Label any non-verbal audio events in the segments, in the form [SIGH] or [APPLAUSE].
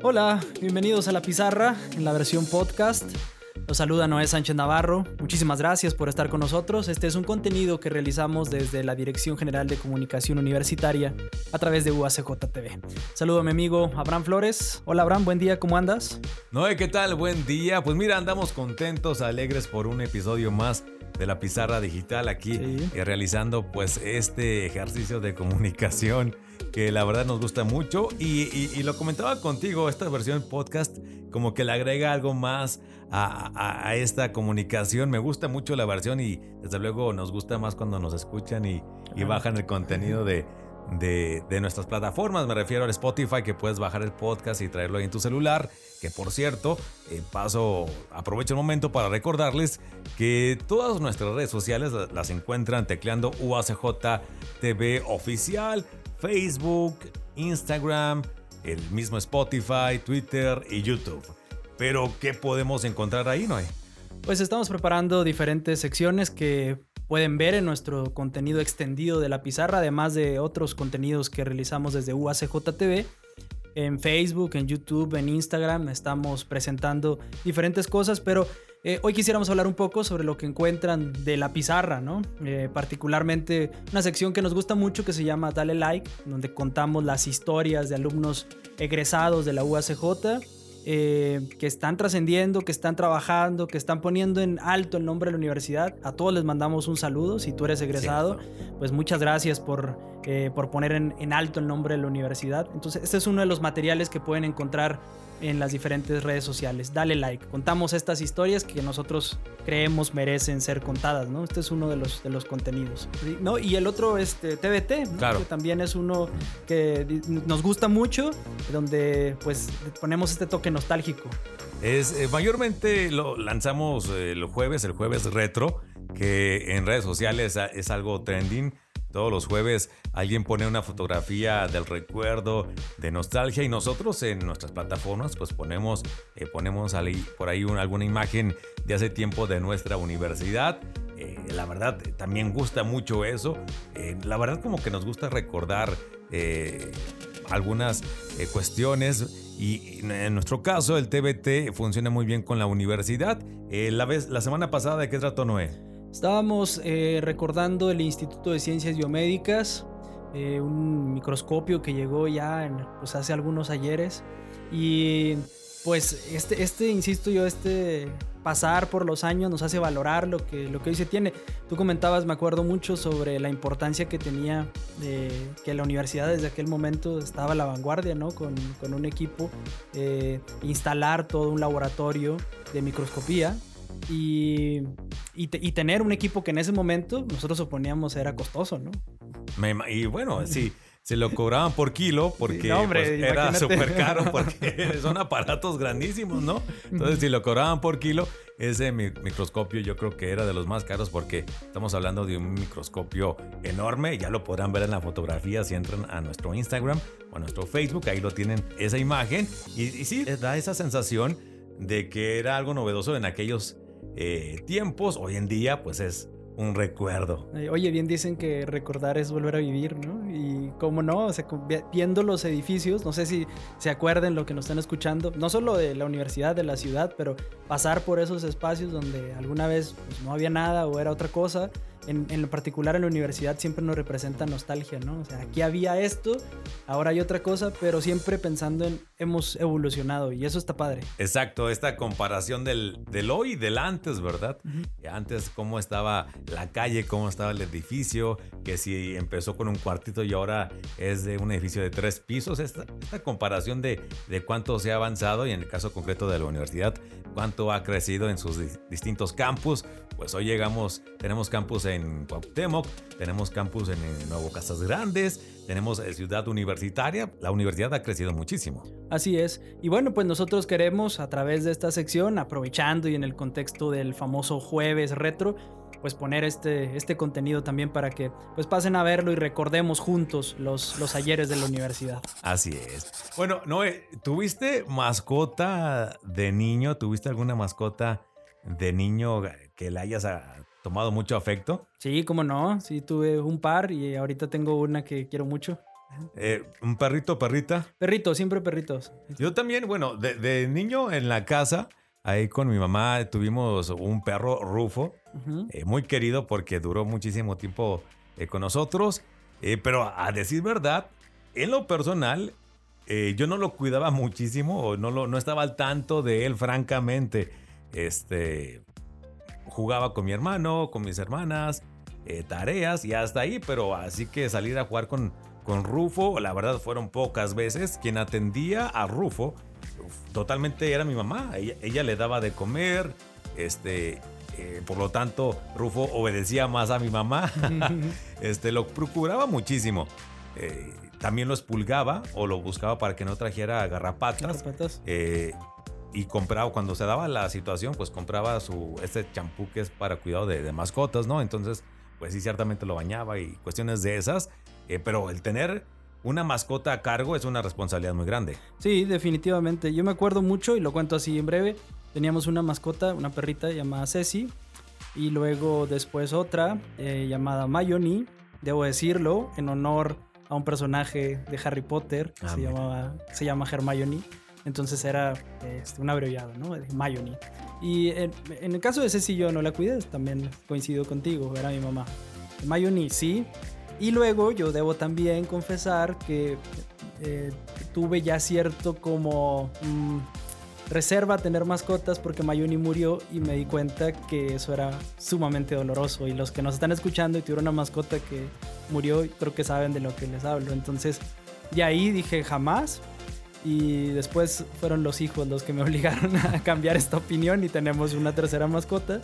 Hola, bienvenidos a La Pizarra en la versión podcast. Los saluda Noé Sánchez Navarro. Muchísimas gracias por estar con nosotros. Este es un contenido que realizamos desde la Dirección General de Comunicación Universitaria a través de UACJ TV. Saludo a mi amigo Abraham Flores. Hola Abraham, buen día, ¿cómo andas? Noé, ¿qué tal? Buen día. Pues mira, andamos contentos, alegres por un episodio más de la pizarra digital aquí sí. Eh, realizando pues este ejercicio de comunicación que la verdad nos gusta mucho y, y, y, lo comentaba contigo, esta versión podcast como que le agrega algo más a, a, a, esta comunicación. Me gusta mucho la versión y desde luego nos gusta más cuando nos escuchan y, y bajan el contenido de, de, de, nuestras plataformas. Me refiero al Spotify, que puedes bajar el podcast y traerlo ahí en tu celular. Que por cierto, eh, paso, aprovecho el momento para recordarles que todas nuestras redes sociales las encuentran tecleando UACJ TV Oficial, Facebook, Instagram, el mismo Spotify, Twitter y YouTube. Pero, ¿qué podemos encontrar ahí, Noé? Pues estamos preparando diferentes secciones que pueden ver en nuestro contenido extendido de la pizarra, además de otros contenidos que realizamos desde UACJ TV. En Facebook, en YouTube, en Instagram estamos presentando diferentes cosas, pero eh, hoy quisiéramos hablar un poco sobre lo que encuentran de la pizarra, ¿no? Eh, particularmente una sección que nos gusta mucho que se llama Dale Like, donde contamos las historias de alumnos egresados de la UACJ eh, que están trascendiendo, que están trabajando, que están poniendo en alto el nombre de la universidad. A todos les mandamos un saludo. Si tú eres egresado, pues muchas gracias por, eh, por poner en, en, alto el nombre de la universidad. Entonces, este es uno de los materiales que pueden encontrar en las diferentes redes sociales. Dale like. Contamos estas historias que nosotros creemos merecen ser contadas, ¿no? Este es uno de los, de los contenidos. ¿sí? ¿no? Y el otro, este, TBT, ¿no? claro. que también es uno que nos gusta mucho, donde pues ponemos este toque nostálgico. Es, eh, mayormente lo lanzamos eh, el jueves, el jueves retro, que en redes sociales es algo trending. Todos los jueves alguien pone una fotografía del recuerdo, de nostalgia y nosotros en nuestras plataformas pues ponemos, eh, ponemos por ahí una, alguna imagen de hace tiempo de nuestra universidad. Eh, la verdad también gusta mucho eso. Eh, la verdad como que nos gusta recordar algunas cuestiones y en nuestro caso el TBT funciona muy bien con la universidad. la, vez, la semana pasada de qué trató Noé? Estábamos eh, recordando el Instituto de Ciencias Biomédicas, eh, un microscopio que llegó ya en, pues hace algunos ayeres. Y pues este, este, insisto yo, este pasar por los años nos hace valorar lo que, lo que hoy se tiene. Tú comentabas, me acuerdo mucho sobre la importancia que tenía de que la universidad desde aquel momento estaba a la vanguardia, ¿no? Con, con un equipo, eh, instalar todo un laboratorio de microscopía y, y, te, y, tener un equipo que en ese momento nosotros suponíamos era costoso, ¿no? Me, y bueno, sí, se lo cobraban por kilo porque sí, no, hombre, pues, era súper caro porque [LAUGHS] son aparatos grandísimos, ¿no? Entonces, si lo cobraban por kilo, ese microscopio yo creo que era de los más caros porque estamos hablando de un microscopio enorme. Ya lo podrán ver en la fotografía si entran a nuestro Instagram o a nuestro Facebook. Ahí lo tienen esa imagen. Y, y sí, da esa sensación de que era algo novedoso en aquellos eh, tiempos, hoy en día pues es un recuerdo. Oye, bien dicen que recordar es volver a vivir, ¿no? Y cómo no, o sea, viendo los edificios, no sé si se acuerden lo que nos están escuchando, no solo de la universidad, de la ciudad, pero pasar por esos espacios donde alguna vez pues, no había nada o era otra cosa, en, en, lo particular en la universidad siempre nos representa nostalgia, ¿no? O sea, aquí había esto, ahora hay otra cosa, pero siempre pensando en hemos evolucionado y eso está padre. Exacto, esta comparación del, del hoy y del antes, ¿verdad? Uh -huh. Antes cómo estaba la calle, cómo estaba el edificio, que si empezó con un cuartito y ahora es de un edificio de tres pisos, esta, esta comparación de, de cuánto se ha avanzado y en el caso concreto de la universidad, cuánto ha crecido en sus distintos campus, pues hoy llegamos, tenemos campus en Cuauhtémoc, tenemos campus en, en Nuevo Casas Grandes, tenemos Ciudad Universitaria, la universidad ha crecido muchísimo. Así es, y bueno, pues nosotros queremos a través de esta sección, aprovechando y en el contexto del famoso jueves retro, pues poner este, este contenido también para que pues pasen a verlo y recordemos juntos los, los ayeres de la universidad. Así es. Bueno, Noé, ¿tuviste mascota de niño? ¿Tuviste alguna mascota de niño que le hayas tomado mucho afecto? Sí, cómo no, sí tuve un par y ahorita tengo una que quiero mucho. Eh, ¿Un perrito, perrita? Perrito, siempre perritos. Yo también, bueno, de, niño en la casa, ahí con mi mamá tuvimos un perro Rufo, eh, muy querido porque duró muchísimo tiempo eh, con nosotros. pero a decir verdad, en lo personal, yo no lo cuidaba muchísimo o no, lo, no estaba al tanto de él, francamente. Este, jugaba con mi hermano, con mis hermanas, tareas y hasta ahí, pero así que salir a jugar con, con Rufo, la verdad fueron pocas veces. Quien atendía a Rufo totalmente era mi mamá. Ella, le daba de comer, este, eh, por lo tanto, Rufo obedecía más a mi mamá. [LAUGHS] este, lo procuraba muchísimo. Eh, también lo expulgaba o lo buscaba para que no trajera garrapatas. Eh, y compraba, cuando se daba la situación, pues compraba su, este champú que es para cuidado de, de mascotas, ¿no? Entonces, pues sí, ciertamente lo bañaba y cuestiones de esas. Eh, pero el tener una mascota a cargo es una responsabilidad muy grande. Sí, definitivamente. Yo me acuerdo mucho y lo cuento así en breve. Teníamos una mascota, una perrita llamada Ceci. Y luego después otra eh, llamada Mayoni. Debo decirlo, en honor a un personaje de Harry Potter que ah, se, llamaba, se llama Hermione. Entonces era este, un abreviado, ¿no? Mayoni. Y en, en, el caso de Ceci yo no la cuidé, también coincido contigo, era mi mamá. Mayoni sí, y luego yo debo también confesar que eh, tuve ya cierto como mm, reserva a tener mascotas porque Mayuni murió y me di cuenta que eso era sumamente doloroso. Y los que nos están escuchando y tuvieron una mascota que murió, creo que saben de lo que les hablo. Entonces, de ahí dije jamás. Y después fueron los hijos los que me [LAUGHS] obligaron a cambiar esta opinión y tenemos una tercera mascota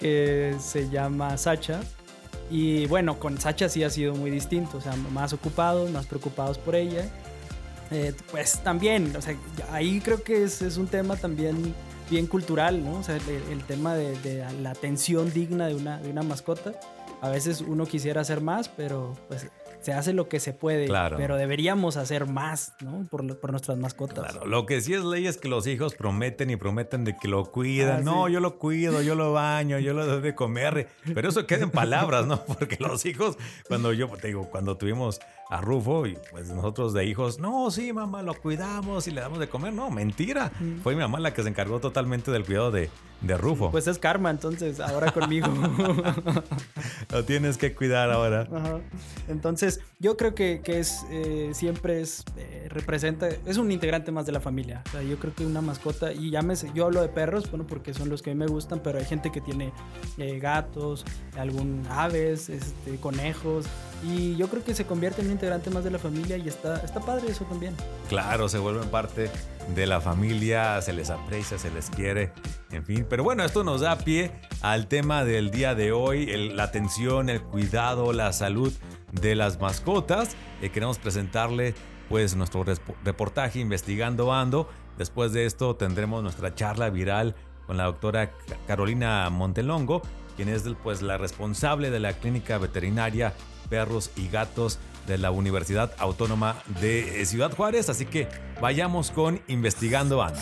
que se llama Sacha y bueno, con Sacha sí ha sido muy distinto, o sea, más ocupados, más preocupados por ella. Eh, pues también, o sea, ahí creo que es, es, un tema también bien cultural, ¿no? O sea, el, tema de, de, la atención digna de una, de una mascota. A veces uno quisiera hacer más, pero pues se hace lo que se puede, pero deberíamos hacer más, ¿no? Por, por, nuestras mascotas. Claro, lo que sí es ley es que los hijos prometen y prometen de que lo cuidan. Ah, no, yo lo cuido, yo lo baño, yo lo doy de comer. Pero eso queda en palabras, ¿no? [LAUGHS] Porque los hijos, cuando yo te digo, cuando tuvimos a Rufo y pues nosotros de hijos, no, sí, mamá, lo cuidamos y le damos de comer. No, mentira. Fue mi mamá la que se encargó totalmente del cuidado de, de Rufo. Pues es karma, entonces, ahora conmigo. [LAUGHS] lo tienes que cuidar ahora. Entonces, yo creo que, que es eh, siempre es eh, representa, es un integrante más de la familia. O sea, yo creo que una mascota, y llámese, yo hablo de perros, bueno, porque son los que a mí me gustan, pero hay gente que tiene eh, gatos, algún aves, este, conejos, y yo creo que se convierte en un integrante más de la familia y está, está padre eso también. Claro, se vuelven parte de la familia, se les aprecia, se les quiere, en fin. Pero bueno, esto nos da pie al tema del día de hoy, la atención, el cuidado, la salud de las mascotas. Eh, queremos presentarle pues nuestro reportaje Investigando Ando. Después de esto tendremos nuestra charla viral con la doctora Carolina Montelongo, quien es pues la responsable de la clínica veterinaria perros y gatos de la Universidad Autónoma de Ciudad Juárez. Así que vayamos con Investigando Ando.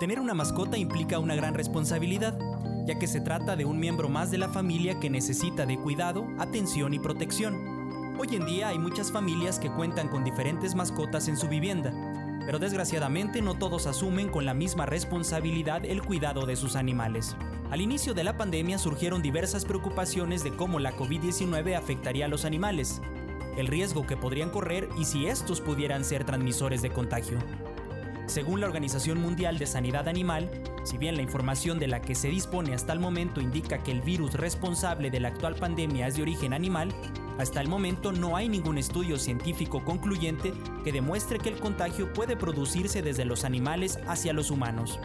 Tener una mascota implica una gran responsabilidad, ya que se trata de un miembro más de la familia que necesita de cuidado, atención y protección. Hoy en día hay muchas familias que cuentan con diferentes mascotas en su vivienda, pero desgraciadamente no todos asumen con la misma responsabilidad el cuidado de sus animales. Al inicio de la pandemia surgieron diversas preocupaciones de cómo la COVID-19 afectaría a los animales, el riesgo que podrían correr y si estos pudieran ser transmisores de contagio. Según la Organización Mundial de Sanidad Animal, si bien la información de la que se dispone hasta el momento indica que el virus responsable de la actual pandemia es de origen animal, hasta el momento no hay ningún estudio científico concluyente que demuestre que el contagio puede producirse desde los animales hacia los humanos.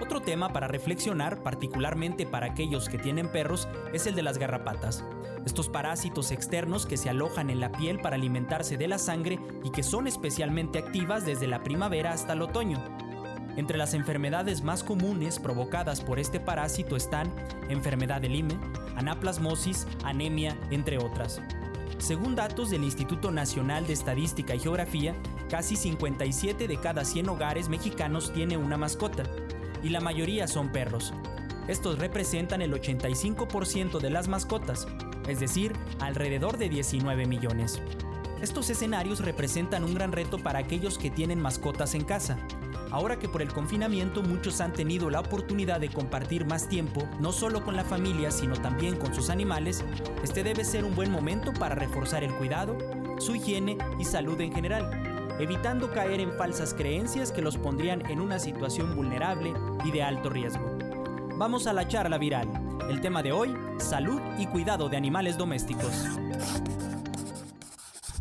Otro tema para reflexionar, particularmente para aquellos que tienen perros, es el de las garrapatas. Estos parásitos externos que se alojan en la piel para alimentarse de la sangre y que son especialmente activas desde la primavera hasta el otoño. Entre las enfermedades más comunes provocadas por este parásito están enfermedad de Lyme, anaplasmosis, anemia, entre otras. Según datos del Instituto Nacional de Estadística y Geografía, casi 57 de cada 100 hogares mexicanos tiene una mascota y la mayoría son perros. Estos representan el 85% de las mascotas, es decir, alrededor de 19 millones. Estos escenarios representan un gran reto para aquellos que tienen mascotas en casa. Ahora que por el confinamiento muchos han tenido la oportunidad de compartir más tiempo, no solo con la familia, sino también con sus animales, este debe ser un buen momento para reforzar el cuidado, su higiene y salud en general, evitando caer en falsas creencias que los pondrían en una situación vulnerable y de alto riesgo. Vamos a la charla viral. El tema de hoy, salud y cuidado de animales domésticos.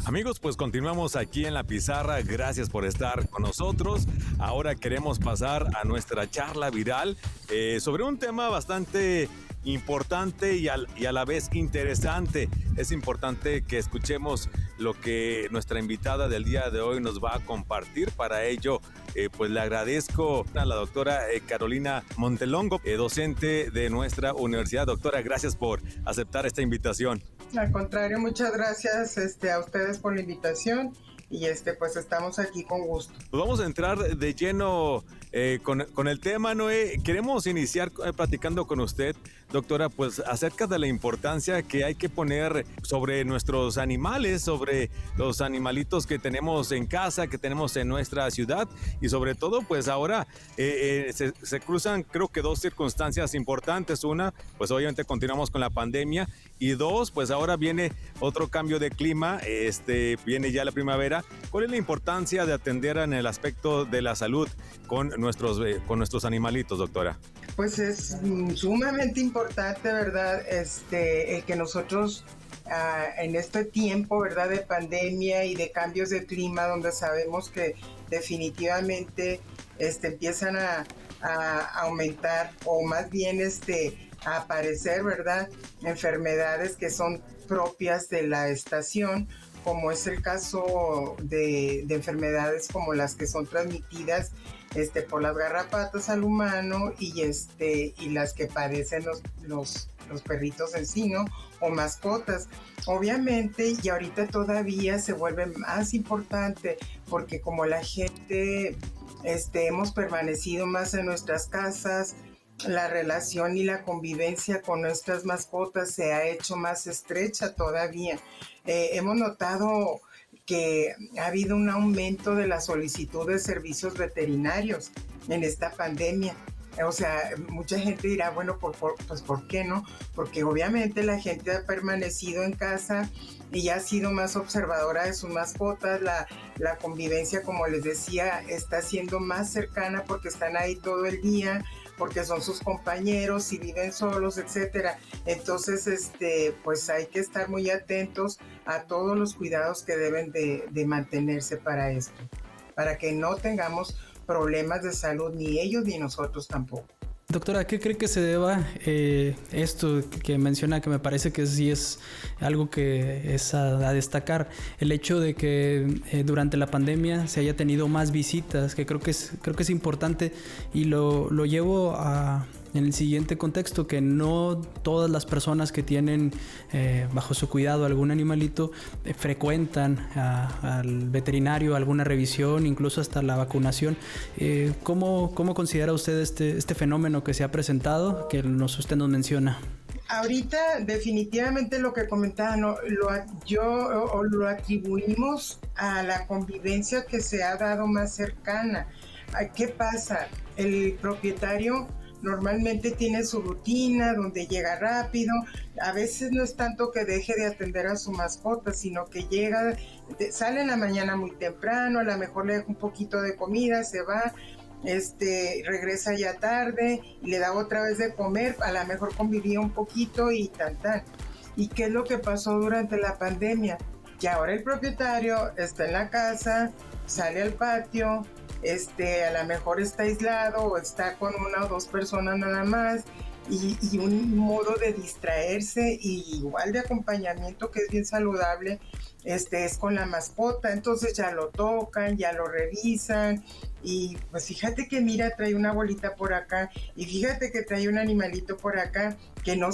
Amigos, pues continuamos aquí en la pizarra. Gracias por estar con nosotros. Ahora queremos pasar a nuestra charla viral eh, sobre un tema bastante importante y, y, a la vez interesante. Es importante que escuchemos lo que nuestra invitada del día de hoy nos va a compartir. Para ello, eh, pues le agradezco a la doctora eh, Carolina Montelongo, docente de nuestra universidad. Doctora, gracias por aceptar esta invitación. Al contrario, muchas gracias este, a ustedes por la invitación y este, pues estamos aquí con gusto. Pues vamos a entrar de lleno eh, con, con, el tema, Noé. Queremos iniciar platicando con usted doctora, pues acerca de la importancia que hay que poner sobre nuestros animales, sobre los animalitos que tenemos en casa, que tenemos en nuestra ciudad y sobre todo, pues ahora eh, eh, se, cruzan creo que dos circunstancias importantes. Una, pues obviamente continuamos con la pandemia y dos, pues ahora viene otro cambio de clima, este, viene ya la primavera. ¿Cuál es la importancia de atender en el aspecto de la salud con nuestros, eh, con nuestros animalitos, doctora? Pues es mm, sumamente importante, ¿verdad? Este, el que nosotros ah, en este tiempo, ¿verdad? De pandemia y de cambios de clima, donde sabemos que definitivamente este, empiezan a, aumentar o más bien este, a aparecer, ¿verdad? Enfermedades que son propias de la estación, como es el caso de, de enfermedades como las que son transmitidas este, por las garrapatas al humano y, este, y las que padecen los, los, perritos en sí. O mascotas. Obviamente, y ahorita todavía se vuelve más importante porque como la gente este, hemos permanecido más en nuestras casas, la relación y la convivencia con nuestras mascotas se ha hecho más estrecha todavía. Eh, hemos notado que ha habido un aumento de la solicitud de servicios veterinarios en esta pandemia. O sea, mucha gente dirá, bueno, por, pues ¿por qué no? Porque obviamente la gente ha permanecido en casa y ha sido más observadora de sus mascotas, la, la convivencia, como les decía, está siendo más cercana porque están ahí todo el día, porque son sus compañeros y viven solos, etcétera. Entonces, este, pues hay que estar muy atentos a todos los cuidados que deben de, de mantenerse para esto, para que no tengamos problemas de salud ni ellos ni nosotros tampoco. Doctora, ¿a qué cree que se deba eh, esto que menciona que me parece que sí es algo que es a, destacar? El hecho de que eh, durante la pandemia se haya tenido más visitas, que creo que es, creo que es importante y lo, lo llevo a, en el siguiente contexto, que no todas las personas que tienen eh, bajo su cuidado algún animalito eh, frecuentan al veterinario, alguna revisión, incluso hasta la vacunación. Eh, ¿cómo, ¿cómo, considera usted este, este fenómeno que se ha presentado, que nos, usted nos menciona? Ahorita definitivamente lo que comentaba, lo, yo lo atribuimos a la convivencia que se ha dado más cercana. ¿Qué pasa? El propietario normalmente tiene su rutina donde llega rápido. A veces no es tanto que deje de atender a su mascota, sino que llega, sale en la mañana muy temprano, a lo mejor le deja un poquito de comida, se va, este, regresa ya tarde y le da otra vez de comer, a lo mejor convivía un poquito y tal, tal. ¿Y qué es lo que pasó durante la pandemia? Que ahora el propietario está en la casa, sale al patio, este, a lo mejor está aislado o está con una o dos personas nada más y, un modo de distraerse y igual de acompañamiento que es bien saludable este es con la mascota. Entonces ya lo tocan ya lo revisan y pues fíjate que mira trae una bolita por acá y fíjate que trae un animalito por acá que no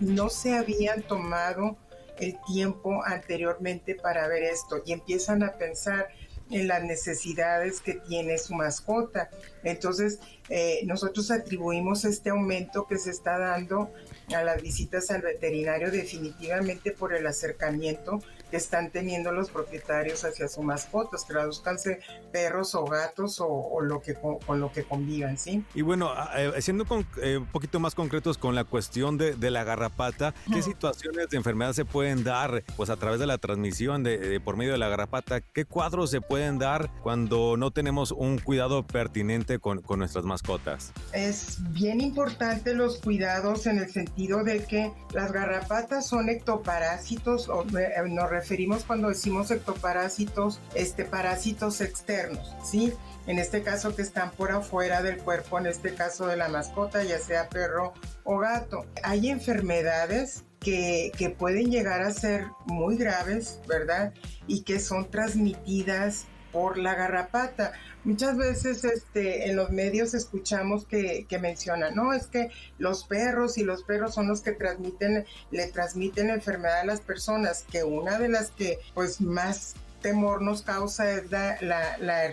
no se habían tomado el tiempo anteriormente para ver esto y empiezan a pensar en las necesidades que tiene su mascota. Entonces, eh, nosotros atribuimos este aumento que se está dando a las visitas al veterinario definitivamente por el acercamiento que están teniendo los propietarios hacia sus mascotas, traduzcanse perros o gatos o, lo que con, lo que convivan, ¿sí? Y bueno, eh, siendo eh, un poquito más concretos con la cuestión de, la garrapata, ¿qué situaciones de enfermedad se pueden dar pues a través de la transmisión de, por medio de la garrapata? ¿Qué cuadros se pueden dar cuando no tenemos un cuidado pertinente con, con nuestras mascotas? Es bien importante los cuidados en el sentido de que las garrapatas son ectoparásitos o eh, no referimos cuando decimos ectoparásitos, este, parásitos externos, ¿sí? En este caso que están por afuera del cuerpo, en este caso de la mascota, ya sea perro o gato. Hay enfermedades que, que, pueden llegar a ser muy graves, ¿verdad? Y que son transmitidas por la garrapata. Muchas veces este, en los medios escuchamos que, que, mencionan, no, es que los perros y los perros son los que transmiten, le transmiten enfermedad a las personas, que una de las que pues más temor nos causa la, la,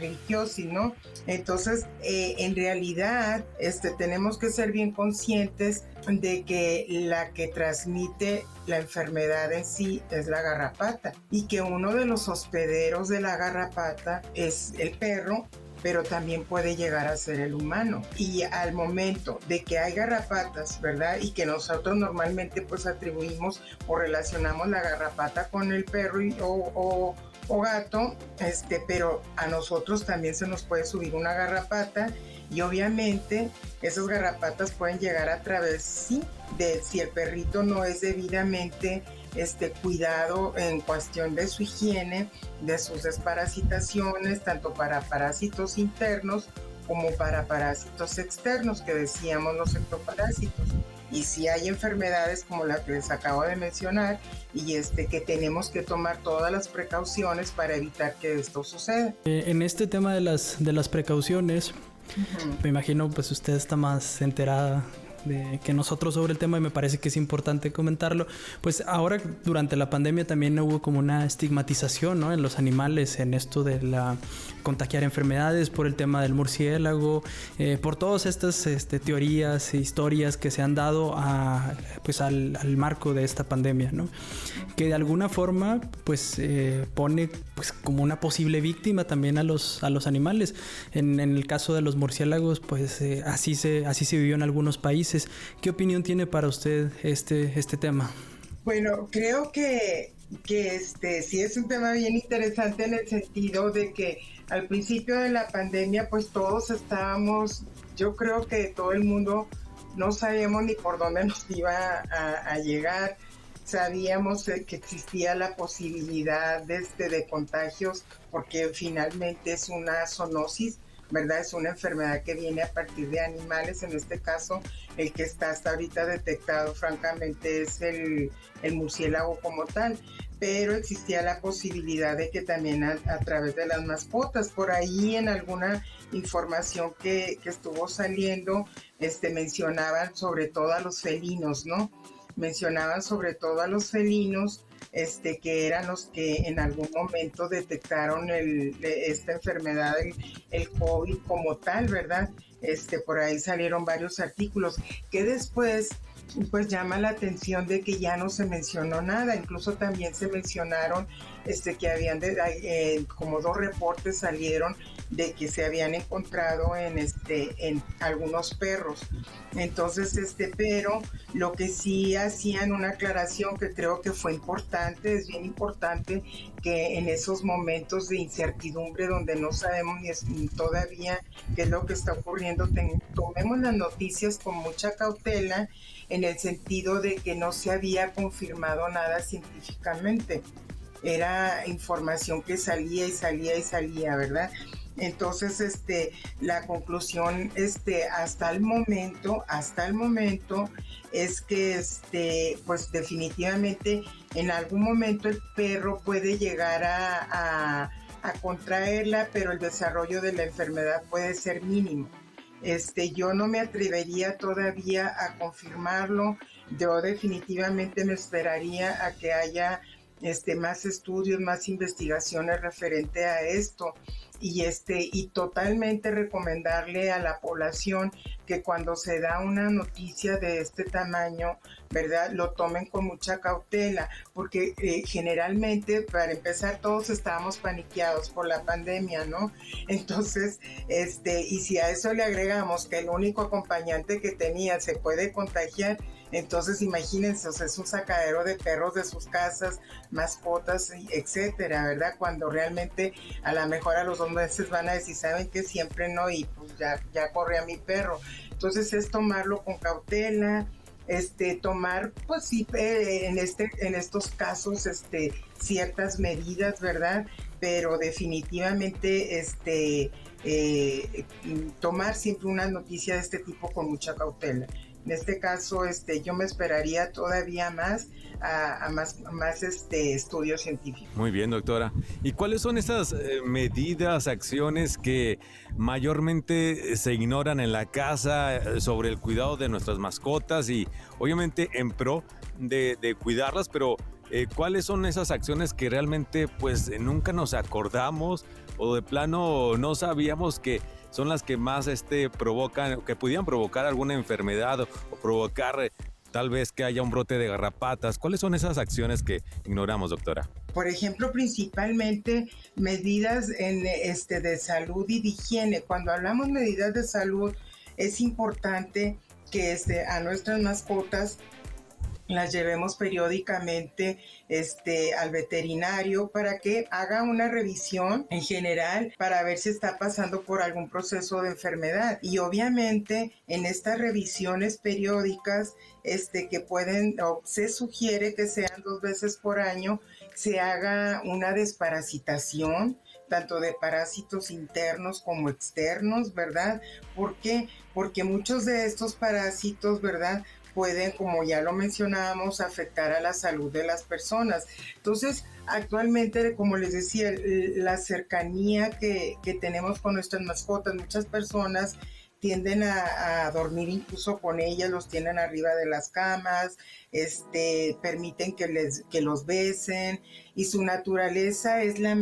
¿no? Entonces, eh, en realidad, este, tenemos que ser bien conscientes de que la que transmite la enfermedad en sí es la garrapata y que uno de los hospederos de la garrapata es el perro pero también puede llegar a ser el humano. Y al momento de que hay garrapatas, ¿verdad? Y que nosotros normalmente pues atribuimos o relacionamos la garrapata con el perro o, o gato, este, pero a nosotros también se nos puede subir una garrapata y obviamente esas garrapatas pueden llegar a través, sí, de si el perrito no es debidamente este, cuidado en cuestión de su higiene, de sus desparasitaciones, tanto para parásitos internos como para parásitos externos, que decíamos los ectoparásitos y si hay enfermedades como la que les acabo de mencionar y este que tenemos que tomar todas las precauciones para evitar que esto suceda. Eh, en este tema de las de las precauciones, me imagino pues usted está más enterada de que nosotros sobre el tema y me parece que es importante comentarlo. Pues ahora durante la pandemia también hubo como una estigmatización ¿no? en los animales, en esto de la contagiar enfermedades por el tema del murciélago, eh, por todas estas este, teorías e historias que se han dado a, pues al, al, marco de esta pandemia, ¿no? que de alguna forma pues eh, pone pues como una posible víctima también a los, a los animales. En, el caso de los murciélagos pues eh, así, se, así se vivió en algunos países. ¿Qué opinión tiene para usted este, este tema? Bueno, creo que, que este sí es un tema bien interesante en el sentido de que al principio de la pandemia, pues todos estábamos, yo creo que todo el mundo no sabíamos ni por dónde nos iba a, llegar. Sabíamos que existía la posibilidad de, este, de contagios porque finalmente es una zoonosis, ¿verdad? Es una enfermedad que viene a partir de animales. En este caso, el que está hasta ahorita detectado, francamente, es el, el murciélago como tal pero existía la posibilidad de que también a, través de las mascotas, por ahí en alguna información que, que, estuvo saliendo, este, mencionaban sobre todo a los felinos, ¿no? Mencionaban sobre todo a los felinos, este, que eran los que en algún momento detectaron el, esta enfermedad, el, el COVID como tal, ¿verdad? Este, por ahí salieron varios artículos que después pues llama la atención de que ya no se mencionó nada, incluso también se mencionaron este, que habían, eh, como dos reportes salieron de que se habían encontrado en, este, en algunos perros. Entonces, este, pero lo que sí hacían una aclaración que creo que fue importante, es bien importante que en esos momentos de incertidumbre donde no sabemos ni, todavía qué es lo que está ocurriendo, tomemos las noticias con mucha cautela en el sentido de que no se había confirmado nada científicamente. Era información que salía y salía y salía, ¿verdad? Entonces, este, la conclusión, este, hasta el momento, hasta el momento, es que, este, pues definitivamente, en algún momento el perro puede llegar a, a, a contraerla, pero el desarrollo de la enfermedad puede ser mínimo. Este, yo no me atrevería todavía a confirmarlo. Yo definitivamente me esperaría a que haya este, más estudios, más investigaciones referente a esto y este y totalmente recomendarle a la población que cuando se da una noticia de este tamaño, ¿verdad? Lo tomen con mucha cautela, porque eh, generalmente, para empezar, todos estábamos paniqueados por la pandemia, ¿no? [LAUGHS] Entonces, este, y si a eso le agregamos que el único acompañante que tenía se puede contagiar, entonces, imagínense, es un sacadero de perros de sus casas, mascotas, etcétera, ¿verdad? Cuando realmente a lo mejor a los dos meses van a decir, ¿saben que Siempre no, y pues ya, ya corre a mi perro. Entonces, es tomarlo con cautela, este, tomar, pues sí, eh, en, este, en estos casos, este, ciertas medidas, ¿verdad? Pero definitivamente, este, eh, tomar siempre una noticia de este tipo con mucha cautela. En este caso, este, yo me esperaría todavía más a, más, más este, estudios científicos. Muy bien, doctora. ¿Y cuáles son esas eh, medidas, acciones que mayormente se ignoran en la casa eh, sobre el cuidado de nuestras mascotas y obviamente en pro de, cuidarlas, pero eh, cuáles son esas acciones que realmente pues nunca nos acordamos o de plano no sabíamos que son las que más este, provocan, que pudieran provocar alguna enfermedad o, provocar eh, tal vez que haya un brote de garrapatas. ¿Cuáles son esas acciones que ignoramos, doctora? Por ejemplo, principalmente medidas en, este, de salud y de higiene. Cuando hablamos medidas de salud, es importante que este, a nuestras mascotas las llevemos periódicamente este, al veterinario para que haga una revisión en general para ver si está pasando por algún proceso de enfermedad. Y obviamente en estas revisiones periódicas este, que pueden, o se sugiere que sean dos veces por año, se haga una desparasitación tanto de parásitos internos como externos, ¿verdad? ¿Por qué? Porque muchos de estos parásitos, ¿verdad? Pueden, como ya lo mencionábamos, afectar a la salud de las personas. Entonces, actualmente, como les decía, la cercanía que, tenemos con nuestras mascotas, muchas personas tienden a, dormir incluso con ellas, los tienen arriba de las camas, este, permiten que, les, que los besen y su naturaleza es la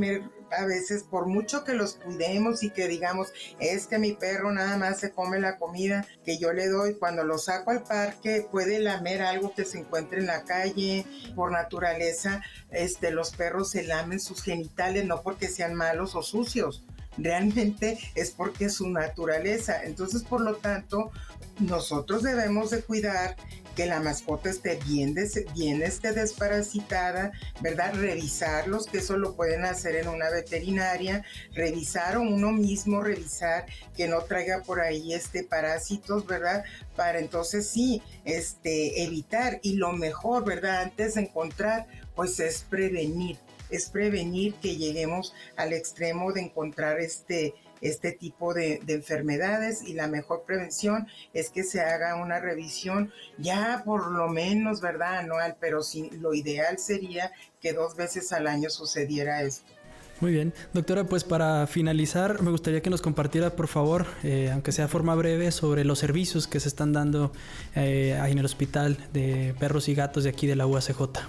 a veces por mucho que los cuidemos y que digamos, es que mi perro nada más se come la comida que yo le doy, cuando lo saco al parque puede lamer algo que se encuentre en la calle, por naturaleza, este, los perros se lamen sus genitales no porque sean malos o sucios, realmente es porque su naturaleza. Entonces, por lo tanto, nosotros debemos de cuidar que la mascota esté bien, bien esté desparasitada, ¿verdad? Revisarlos, que eso lo pueden hacer en una veterinaria, revisar o uno mismo revisar que no traiga por ahí este parásitos, ¿verdad? Para entonces sí, este, evitar y lo mejor, ¿verdad? Antes de encontrar, pues es prevenir, es prevenir que lleguemos al extremo de encontrar este este tipo de, enfermedades y la mejor prevención es que se haga una revisión ya por lo menos, ¿verdad? Anual, pero sí, lo ideal sería que dos veces al año sucediera esto. Muy bien, doctora, pues para finalizar me gustaría que nos compartiera, por favor, eh, aunque sea de forma breve, sobre los servicios que se están dando eh, en el hospital de perros y gatos de aquí de la UACJ.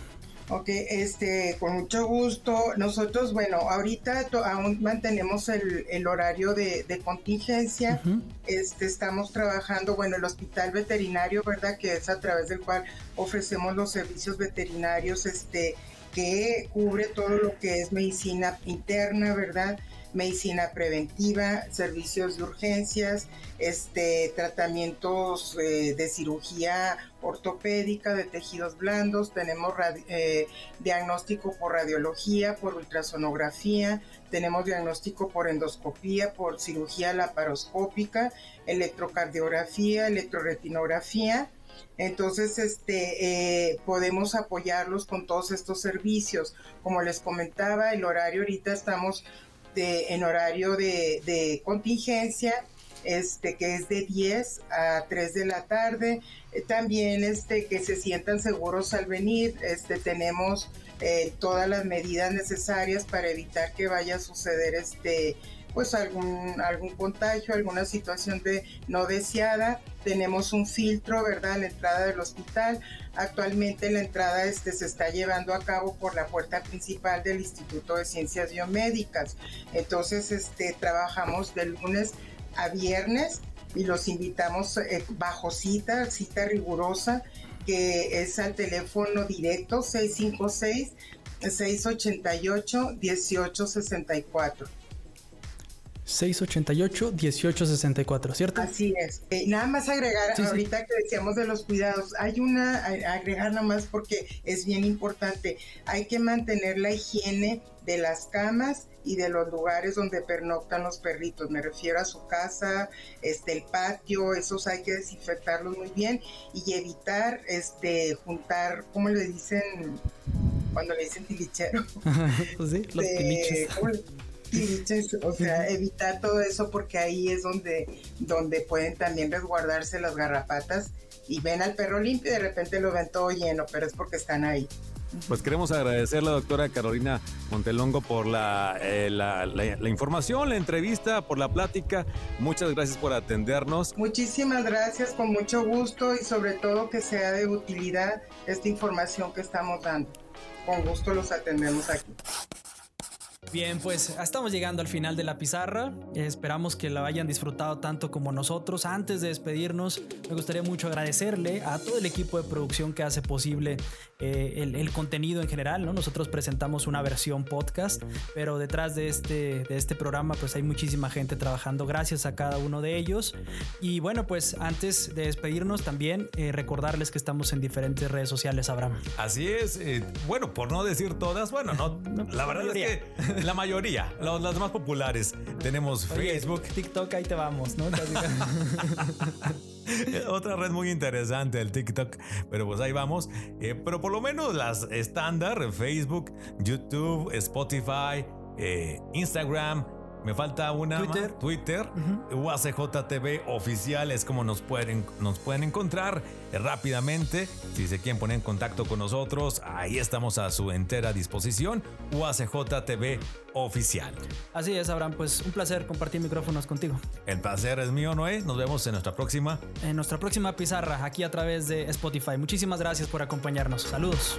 Ok, este, con mucho gusto. Nosotros, bueno, ahorita aún mantenemos el, horario de, contingencia. Este, estamos trabajando, bueno, el hospital veterinario, ¿verdad? Que es a través del cual ofrecemos los servicios veterinarios, este, que cubre todo lo que es medicina interna, ¿verdad? Medicina preventiva, servicios de urgencias, este, tratamientos eh, de cirugía ortopédica, de tejidos blandos, tenemos eh, diagnóstico por radiología, por ultrasonografía, tenemos diagnóstico por endoscopía, por cirugía laparoscópica, electrocardiografía, electroretinografía. Entonces, este, eh, podemos apoyarlos con todos estos servicios. Como les comentaba, el horario ahorita estamos en horario de, contingencia, este, que es de 10 a 3 de la tarde. Eh, también este, que se sientan seguros al venir. Este, tenemos eh, todas las medidas necesarias para evitar que vaya a suceder este, pues algún, algún contagio, alguna situación de no deseada. Tenemos un filtro, ¿verdad?, a la entrada del hospital. Actualmente la entrada este, se está llevando a cabo por la puerta principal del Instituto de Ciencias Biomédicas. Entonces, este, trabajamos de lunes a viernes y los invitamos eh, bajo cita, cita rigurosa, que es al teléfono directo 656 688 1864. 688-1864, ¿cierto? Así es. Eh, nada más agregar, ahorita que decíamos de los cuidados, hay una, agregar nada más porque es bien importante, hay que mantener la higiene de las camas y de los lugares donde pernoctan los perritos. Me refiero a su casa, este, el patio, esos hay que desinfectarlos muy bien y evitar este, juntar, ¿cómo le dicen? Cuando le dicen tilichero. [LAUGHS] sí, los tiliches o sea, evitar todo eso porque ahí es donde, donde pueden también resguardarse las garrapatas y ven al perro limpio y de repente lo ven todo lleno, pero es porque están ahí. Pues queremos agradecer a la doctora Carolina Montelongo por la, eh, la, la, información, la entrevista, por la plática. Muchas gracias por atendernos. Muchísimas gracias, con mucho gusto y sobre todo que sea de utilidad esta información que estamos dando. Con gusto los atendemos aquí. Bien, pues estamos llegando al final de la pizarra. esperamos que la hayan disfrutado tanto como nosotros. Antes de despedirnos, me gustaría mucho agradecerle a todo el equipo de producción que hace posible eh, el, contenido en general. ¿no? Nosotros presentamos una versión podcast, pero detrás de este, de este programa pues hay muchísima gente trabajando. Gracias a cada uno de ellos. Y bueno, pues antes de despedirnos también eh, recordarles que estamos en diferentes redes sociales, Abraham. Así es. Eh, bueno, por no decir todas, bueno, no, [LAUGHS] la verdad es que la mayoría, las más populares. Tenemos Facebook. TikTok, ahí te vamos, ¿no? [LAUGHS] Otra red muy interesante, el TikTok. Pero pues ahí vamos. Eh, pero por lo menos las estándar, Facebook, YouTube, Spotify, eh, Instagram, me falta una Twitter, Twitter UACJTV oficial es como nos pueden, nos pueden encontrar eh, rápidamente. Si se quieren poner en contacto con nosotros, ahí estamos a su entera disposición. UACJTV oficial. Así es, Abraham, pues un placer compartir micrófonos contigo. El placer es mío, Noé. Nos vemos en nuestra próxima. En nuestra próxima pizarra, aquí a través de Spotify. Muchísimas gracias por acompañarnos. Saludos.